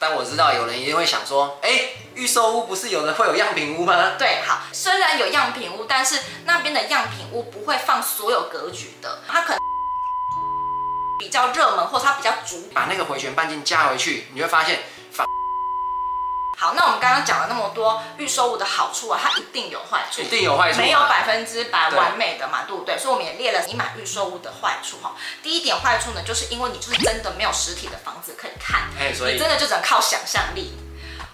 但我知道有人一定会想说，哎、欸，预售屋不是有的会有样品屋吗？对，好，虽然有样品屋，但是那边的样品屋不会放所有格局的，它可能比较热门，或者它比较主打。把那个回旋半径加回去，你会发现。好，那我们刚刚讲了那么多预售物的好处啊，它一定有坏处，一定有坏处，没有百分之百完美的嘛，对，不对？所以我们也列了你买预售物的坏处哈。第一点坏处呢，就是因为你就是真的没有实体的房子可以看，哎，所以你真的就只能靠想象力。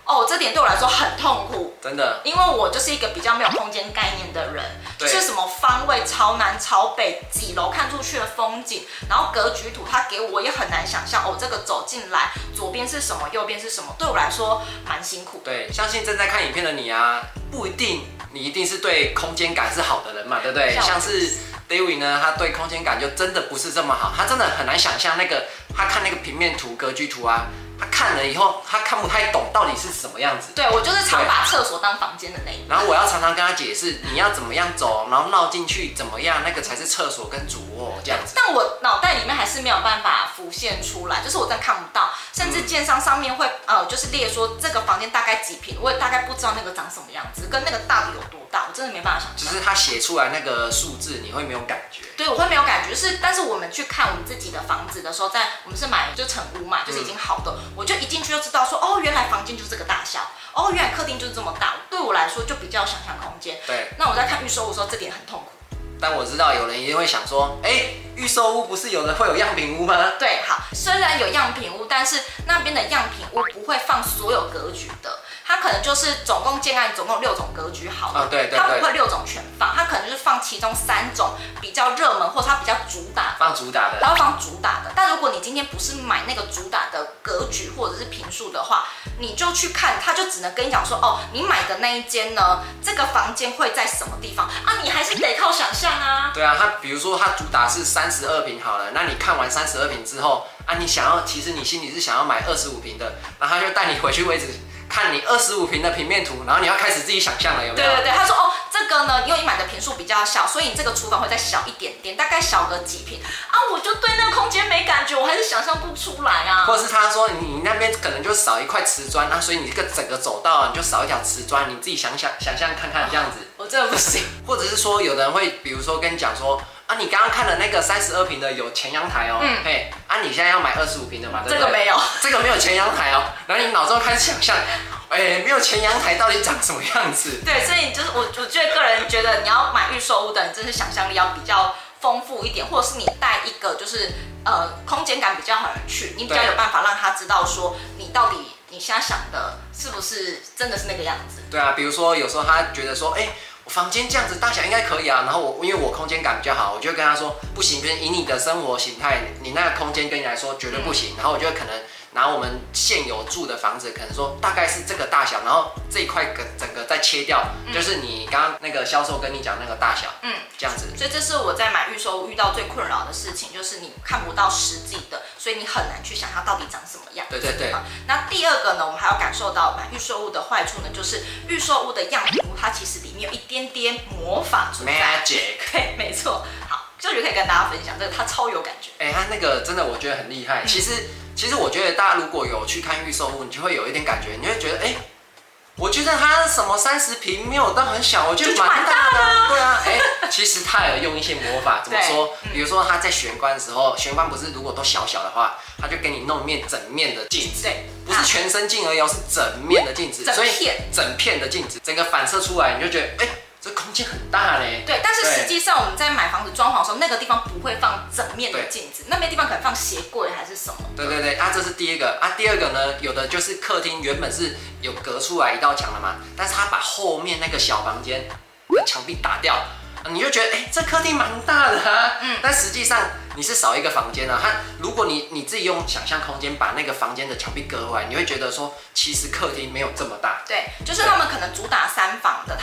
哦，这点对我来说很痛苦，真的，因为我就是一个比较没有空间概念的人，就是什么方位朝南朝北几楼看出去的风景，然后格局图他给我也很难想象哦，这个走进来左边是什么，右边是什么，对我来说蛮辛苦。对，相信正在看影片的你啊，不一定你一定是对空间感是好的人嘛，对不对？像，像是 David 呢，他对空间感就真的不是这么好，他真的很难想象那个他看那个平面图、格局图啊。他看了以后，他看不太懂到底是什么样子。对，我就是常把厕所当房间的那一种。然后我要常常跟他解释，你要怎么样走，然后绕进去怎么样，那个才是厕所跟主卧这样子。但我脑袋里面还是没有办法浮现出来，就是我真的看不到，甚至建商上面会呃，就是列说这个房间大概几平，我也大概不知道那个长什么样子，跟那个到底有多大，我真的没办法想象。只是他写出来那个数字，你会没有感觉。对，我会没有感觉，就是但是我们去看我们自己的房子的时候，在我们是买就成屋嘛，就是已经好的，嗯、我就一进去就知道说，哦，原来房间就是这个大小，哦，原来客厅就是这么大，对我来说就比较想象空间。对，那我在看预售屋的时候，这点很痛苦。但我知道有人一定会想说，哎、欸，预售屋不是有的会有样品屋吗？对，好，虽然有样品屋，但是那边的样品屋不会放所有格局的。它可能就是总共建案总共六种格局好了，哦、对对对，它不会六种全放，它可能就是放其中三种比较热门或者它比较主打，放主打的，然后放主打的。但如果你今天不是买那个主打的格局或者是平数的话，你就去看，他就只能跟你讲说，哦，你买的那一间呢，这个房间会在什么地方啊？你还是得靠想象啊。对啊，他比如说他主打是三十二平好了，那你看完三十二平之后啊，你想要其实你心里是想要买二十五平的，然后他就带你回去位置。看你二十五平的平面图，然后你要开始自己想象了，有没有？对对对，他说哦，这个呢，因为你买的平数比较小，所以你这个厨房会再小一点点，大概小个几平啊，我就对那个空间没感觉，我还是想象不出来啊。或者是他说你那边可能就少一块瓷砖啊，所以你这个整个走道你就少一条瓷砖，你自己想想想象看看这样子。哦，我真的不行。或者是说有人会，比如说跟你讲说。啊，你刚刚看的那个三十二平的有前阳台哦，嗯，嘿，啊，你现在要买二十五平的嘛，对不对？这个没有，这个没有前阳台哦，然后你脑中开始想象，哎、欸，没有前阳台到底长什么样子？对，所以就是我，我觉得个人觉得你要买预售屋的，你真是想象力要比较丰富一点，或者是你带一个就是呃空间感比较好的去，你比较有办法让他知道说你到底你现在想的是不是真的是那个样子？对啊，比如说有时候他觉得说，哎、欸。我房间这样子大小应该可以啊，然后我因为我空间感比较好，我就跟他说不行，不行，以你的生活形态，你那个空间跟你来说绝对不行，然后我就可能。拿我们现有住的房子，可能说大概是这个大小，然后这一块整整个再切掉，嗯、就是你刚刚那个销售跟你讲那个大小，嗯，这样子。所以这是我在买预售屋遇到最困扰的事情，就是你看不到实际的，所以你很难去想它到底长什么样。对对对。那第二个呢，我们还要感受到买预售物的坏处呢，就是预售物的样品屋它其实里面有一点点魔法存在。Magic。对，没错。好，这就可以跟大家分享，这个它超有感觉。哎、欸，它那个真的我觉得很厉害，嗯、其实。其实我觉得大家如果有去看预售屋，你就会有一点感觉，你会觉得，哎、欸，我觉得它什么三十平没有到很小，我觉得蛮大的，对啊，哎、欸，其实它有用一些魔法，怎么说？比如说它在玄关的时候，玄关不是如果都小小的话，它就给你弄面整面的镜子，对，不是全身镜而已，是整面的镜子，所以整片的镜子，整个反射出来，你就觉得，哎、欸。这空间很大嘞，对，但是实际上我们在买房子装潢的时候，那个地方不会放整面的镜子，那边地方可能放鞋柜还是什么？对对对，啊，这是第一个啊，第二个呢，有的就是客厅原本是有隔出来一道墙的嘛，但是他把后面那个小房间的墙壁打掉。你就觉得，哎、欸，这客厅蛮大的啊，嗯，但实际上你是少一个房间啊。它，如果你你自己用想象空间把那个房间的墙壁隔回来，你会觉得说，其实客厅没有这么大。对，就是他们可能主打三房的，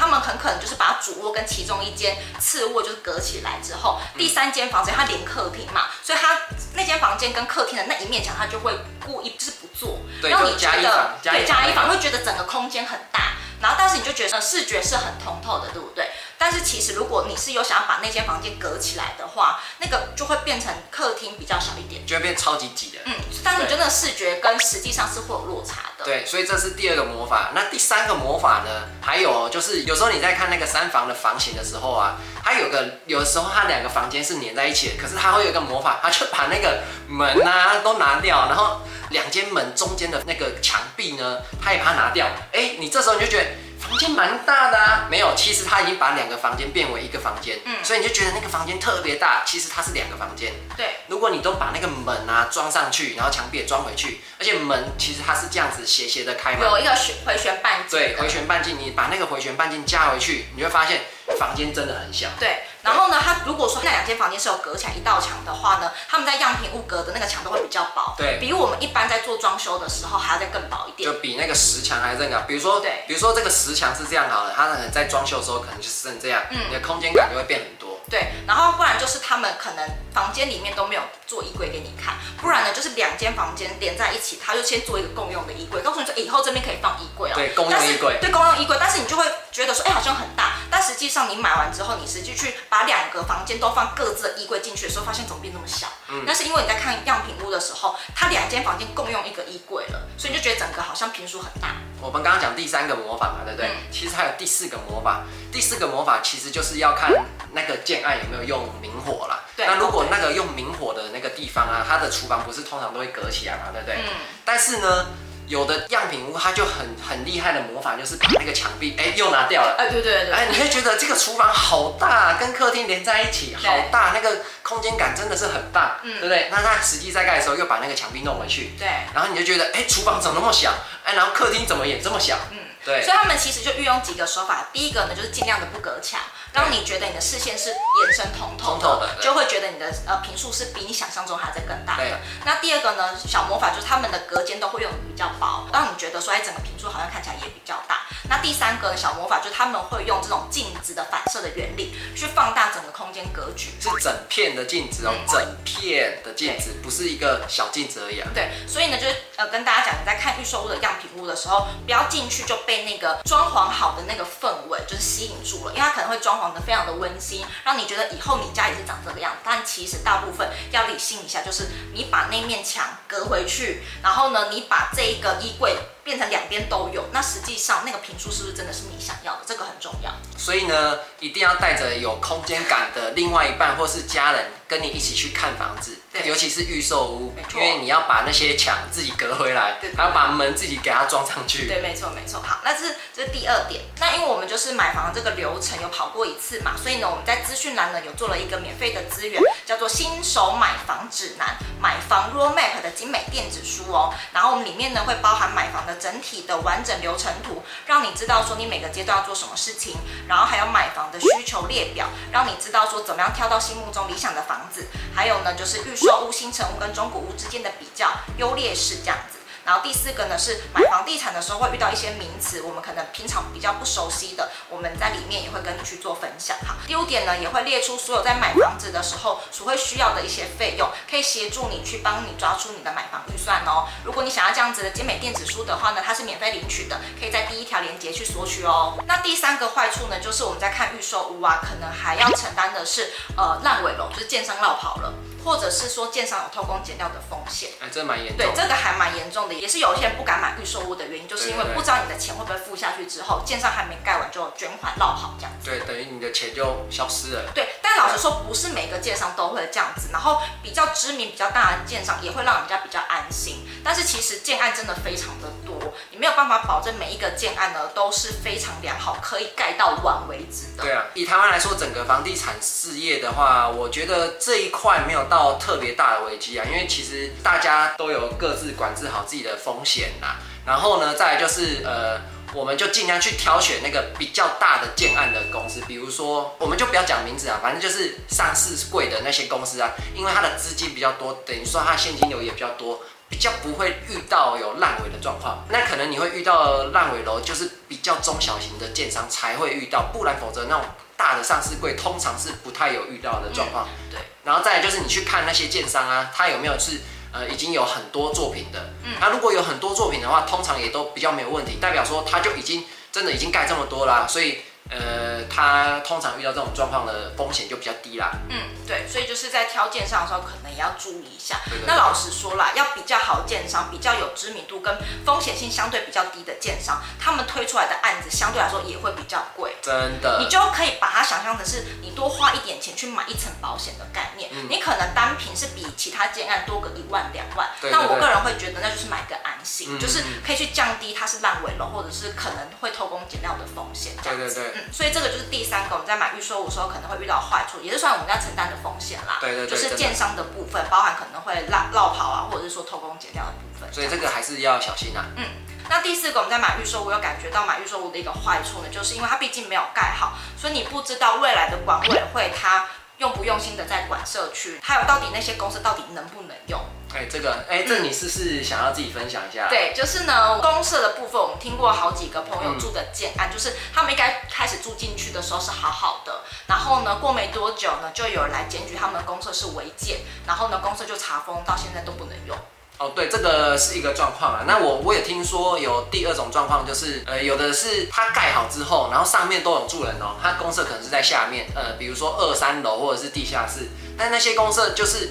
主卧跟其中一间次卧就是隔起来之后，第三间房间它连客厅嘛，所以它那间房间跟客厅的那一面墙，它就会故意就是不做，对，让你觉得对加一房会觉得整个空间很大，然后但是你就觉得视觉是很通透的，对不对？是其实如果你是有想要把那间房间隔起来的话，那个就会变成客厅比较小一点，就会变超级挤的。嗯，但是你真的视觉跟实际上是会有落差的。对，所以这是第二个魔法。那第三个魔法呢？还有就是有时候你在看那个三房的房型的时候啊，它有个有的时候它两个房间是连在一起的，可是它会有一个魔法，它就把那个门啊都拿掉，然后两间门中间的那个墙壁呢，它也把它拿掉。哎，你这时候你就觉得。房间蛮大的啊，没有，其实他已经把两个房间变为一个房间，嗯，所以你就觉得那个房间特别大，其实它是两个房间。对，如果你都把那个门啊装上去，然后墙壁也装回去，而且门其实它是这样子斜斜的开嘛，有一个回旋半径，对，回旋半径，你把那个回旋半径加回去，你会发现房间真的很小。对。然后呢，它如果说那两间房间是有隔起来一道墙的话呢，他们在样品屋隔的那个墙都会比较薄，对，比我们一般在做装修的时候还要再更薄一点，就比那个石墙还要更高。比如说，对，比如说这个石墙是这样好了，它可能在装修的时候可能就是这样，嗯，你的空间感就会变很多。对，然后不然就是他们可能房间里面都没有做衣柜给你看，不然呢就是两间房间连在一起，他就先做一个共用的衣柜，告诉你说以后这边可以放衣柜哦。对，共用衣柜。对，共用衣柜，但是你就会觉得说，哎，好像很大，但实际上你买完之后，你实际去把两个房间都放各自的衣柜进去的时候，发现怎么变那么小？嗯，那是因为你在看样品屋的时候，它两间房间共用一个衣柜了，所以你就觉得整个好像平数很大。我们刚刚讲第三个魔法嘛，对不对？嗯、其实还有第四个魔法，第四个魔法其实就是要看那个建案有没有用明火啦。对。那如果那个用明火的那个地方啊，它的厨房不是通常都会隔起来嘛，对不对？嗯。但是呢，有的样品屋它就很很厉害的魔法，就是把那个墙壁哎又拿掉了。哎，对对对。哎，你会觉得这个厨房好大，跟客厅连在一起，好大，那个空间感真的是很大，嗯，对不对？那它实际在盖的时候又把那个墙壁弄回去，对。然后你就觉得，哎，厨房怎么那么小？哎，然后客厅怎么也这么小？嗯。对，所以他们其实就运用几个手法。第一个呢，就是尽量的不隔墙，让你觉得你的视线是延伸通透的，就会觉得你的呃坪数是比你想象中还在更大的。那第二个呢，小魔法就是他们的隔间都会用的比较薄，让你觉得说哎，整个坪数好像看起来也比较大。那第三个小魔法就是他们会用这种镜子的反射的原理去放大整个空间格局，是整片的镜子哦，嗯、整片的镜子，不是一个小镜子而已啊。对，所以呢，就是呃跟大家讲，你在看预售屋的样品屋的时候，不要进去就被那个装潢好的那个氛围就是吸引住了，因为它可能会装潢非常的温馨，让你觉得以后你家也是长这个样子。但其实大部分要理性一下，就是你把那面墙隔回去，然后呢，你把这一个衣柜。变成两边都有，那实际上那个评数是不是真的是你想要的？这个很重要。所以呢，一定要带着有空间感的另外一半或是家人跟你一起去看房子，对尤其是预售屋，因为你要把那些墙自己隔回来，对，还要把门自己给它装上去。对，没错，没错。好，那这是这是第二点。那因为我们就是买房的这个流程有跑过一次嘛，所以呢，我们在资讯栏呢有做了一个免费的资源，叫做新手买房指南，买房 Roadmap 的精美电子书哦。然后我们里面呢会包含买房的。整体的完整流程图，让你知道说你每个阶段要做什么事情，然后还有买房的需求列表，让你知道说怎么样挑到心目中理想的房子，还有呢就是预售屋、新城屋跟中古屋之间的比较优劣势这样子。然后第四个呢是买房地产的时候会遇到一些名词，我们可能平常比较不熟悉的，我们在里面也会跟你去做分享哈。第五点呢也会列出所有在买房子的时候所会需要的一些费用，可以协助你去帮你抓出你的买房预算哦。如果你想要这样子的精美电子书的话呢，它是免费领取的，可以在第一条链接去索取哦。那第三个坏处呢，就是我们在看预售屋啊，可能还要承担的是呃烂尾楼，就是建商落跑了。或者是说建商有偷工减料的风险，哎，这蛮严重。对，这个还蛮严重的，也是有一些人不敢买预售屋的原因，就是因为不知道你的钱会不会付下去之后，建商还没盖完就卷款落跑这样子。对，等于你的钱就消失了。对，但老实说，不是每个建商都会这样子，然后比较知名、比较大的建商也会让人家比较安心。但是其实建案真的非常的多，你没有办法保证每一个建案呢都是非常良好，可以盖到完为止的。对啊，以台湾来说，整个房地产事业的话，我觉得这一块没有到特别大的危机啊，因为其实大家都有各自管制好自己的风险啦。然后呢，再就是呃，我们就尽量去挑选那个比较大的建案的公司，比如说我们就不要讲名字啊，反正就是上市贵的那些公司啊，因为它的资金比较多，等于说它现金流也比较多，比较不会遇到有烂尾的状况。那可能你会遇到烂尾楼，就是比较中小型的建商才会遇到，不然否则那种。大的上市柜通常是不太有遇到的状况，嗯，对。然后再来就是你去看那些建商啊，他有没有是呃已经有很多作品的，嗯，那如果有很多作品的话，通常也都比较没有问题，代表说他就已经真的已经盖这么多啦啊，所以。呃，他通常遇到这种状况的风险就比较低啦。嗯，对，所以就是在挑建商的时候，可能也要注意一下。那老实说啦，要比较好的建商，比较有知名度跟风险性相对比较低的建商，他们推出来的案子相对来说也会比较贵。真的，你就可以把它想象成是你多花一点钱去买一层保险的概念。嗯、你可能单品是比其他建案多个一万两万，那我个人会觉得那就是买个安心，嗯、就是可以去降低它是烂尾楼或者是可能会偷工减料的风险。对对对，嗯，所以这个就是第三个我们在买预售屋的时候可能会遇到坏处，也是算我们要承担的风险啦。对对对，就是建商的部分，包含可能会落落跑啊，或者是说偷工减料的部分。所以这个还是要小心啊。嗯，那第四个我们在买预售屋，有感觉到买预售屋的一个坏处呢，就是因为它毕竟没有盖好，所以你不知道未来的管委会它用不用心的在管社区，还有到底那些公司到底能不能用。哎，这个，哎，这个你是不是想要自己分享一下？对，就是呢，公设的部分，我们听过好几个朋友住的建案，嗯、就是他们应该开始住进去的时候是好好的，然后呢，过没多久呢，就有人来检举他们的公设是违建，然后呢，公设就查封，到现在都不能用。哦，对，这个是一个状况啊。那我我也听说有第二种状况，就是呃，有的是它盖好之后，然后上面都有住人哦，它公设可能是在下面，呃，比如说二三楼或者是地下室，但那些公社就是。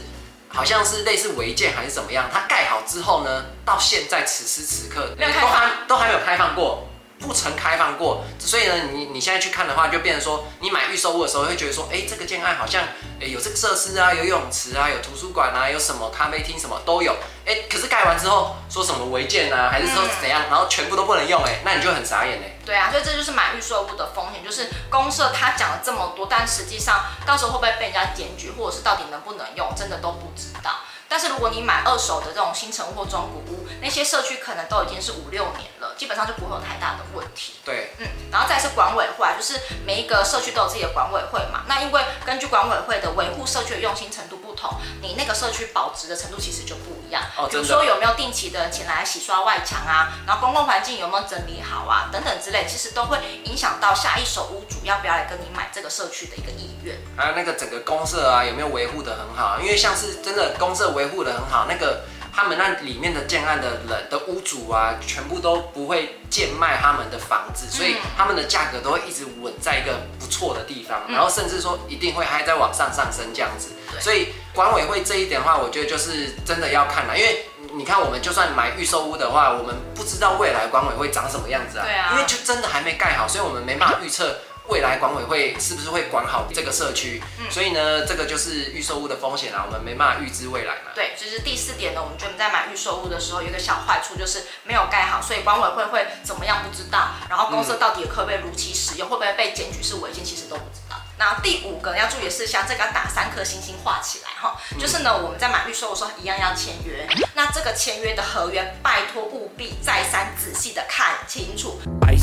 好像是类似违建还是怎么样？它盖好之后呢，到现在此时此刻都还都还没有开放过，不曾开放过。所以呢，你你现在去看的话，就变成说，你买预售屋的时候会觉得说，哎，这个建案好像，哎，有这个设施啊，有游泳池啊，有图书馆啊，有什么咖啡厅什么都有。哎，可是盖完之后说什么违建啊，还是说怎样，然后全部都不能用，哎，那你就很傻眼哎。对啊，所以这就是买预售屋的风险，就是公社他讲了这么多，但实际上到时候会不会被人家检举，或者是到底能不能用，真的都不知道。但是如果你买二手的这种新城或中古屋，那些社区可能都已经是五六年了，基本上就不会有太大的问题。对，嗯，然后再是管委会，就是每一个社区都有自己的管委会嘛。那因为根据管委会的维护社区的用心程度不同，你那个社区保值的程度其实就不一样。哦，比如说有没有定期的前来洗刷外墙啊，然后公共环境有没有整理好啊，等等之类，其实都会影响到下一手屋主要不要来跟你买这个社区的一个意愿。还有那个整个公社啊，有没有维护的很好？因为像是真的公社维护的很好，那个他们那里面的建案的人的屋主啊，全部都不会贱卖他们的房子，所以他们的价格都会一直稳在一个不错的地方，然后甚至说一定会还在往上上升这样子。所以管委会这一点的话，我觉得就是真的要看了，因为你看我们就算买预售屋的话，我们不知道未来管委会长什么样子啊，对啊，因为就真的还没盖好，所以我们没办法预测。未来管委会是不是会管好这个社区？嗯，所以呢，这个就是预售屋的风险啊，我们没办法预知未来嘛。对，就是第四点呢，我们觉得在买预售屋的时候，有一个小坏处就是没有盖好，所以管委会会怎么样不知道，然后公设到底可不可以如期使用，会不会被检举是违建，其实都不知道。那第五个要注意的是，像这个要打三颗星星画起来哈，就是呢，我们在买预售的时候一样要签约，那这个签约的合约，拜托务必再三仔细的看清楚。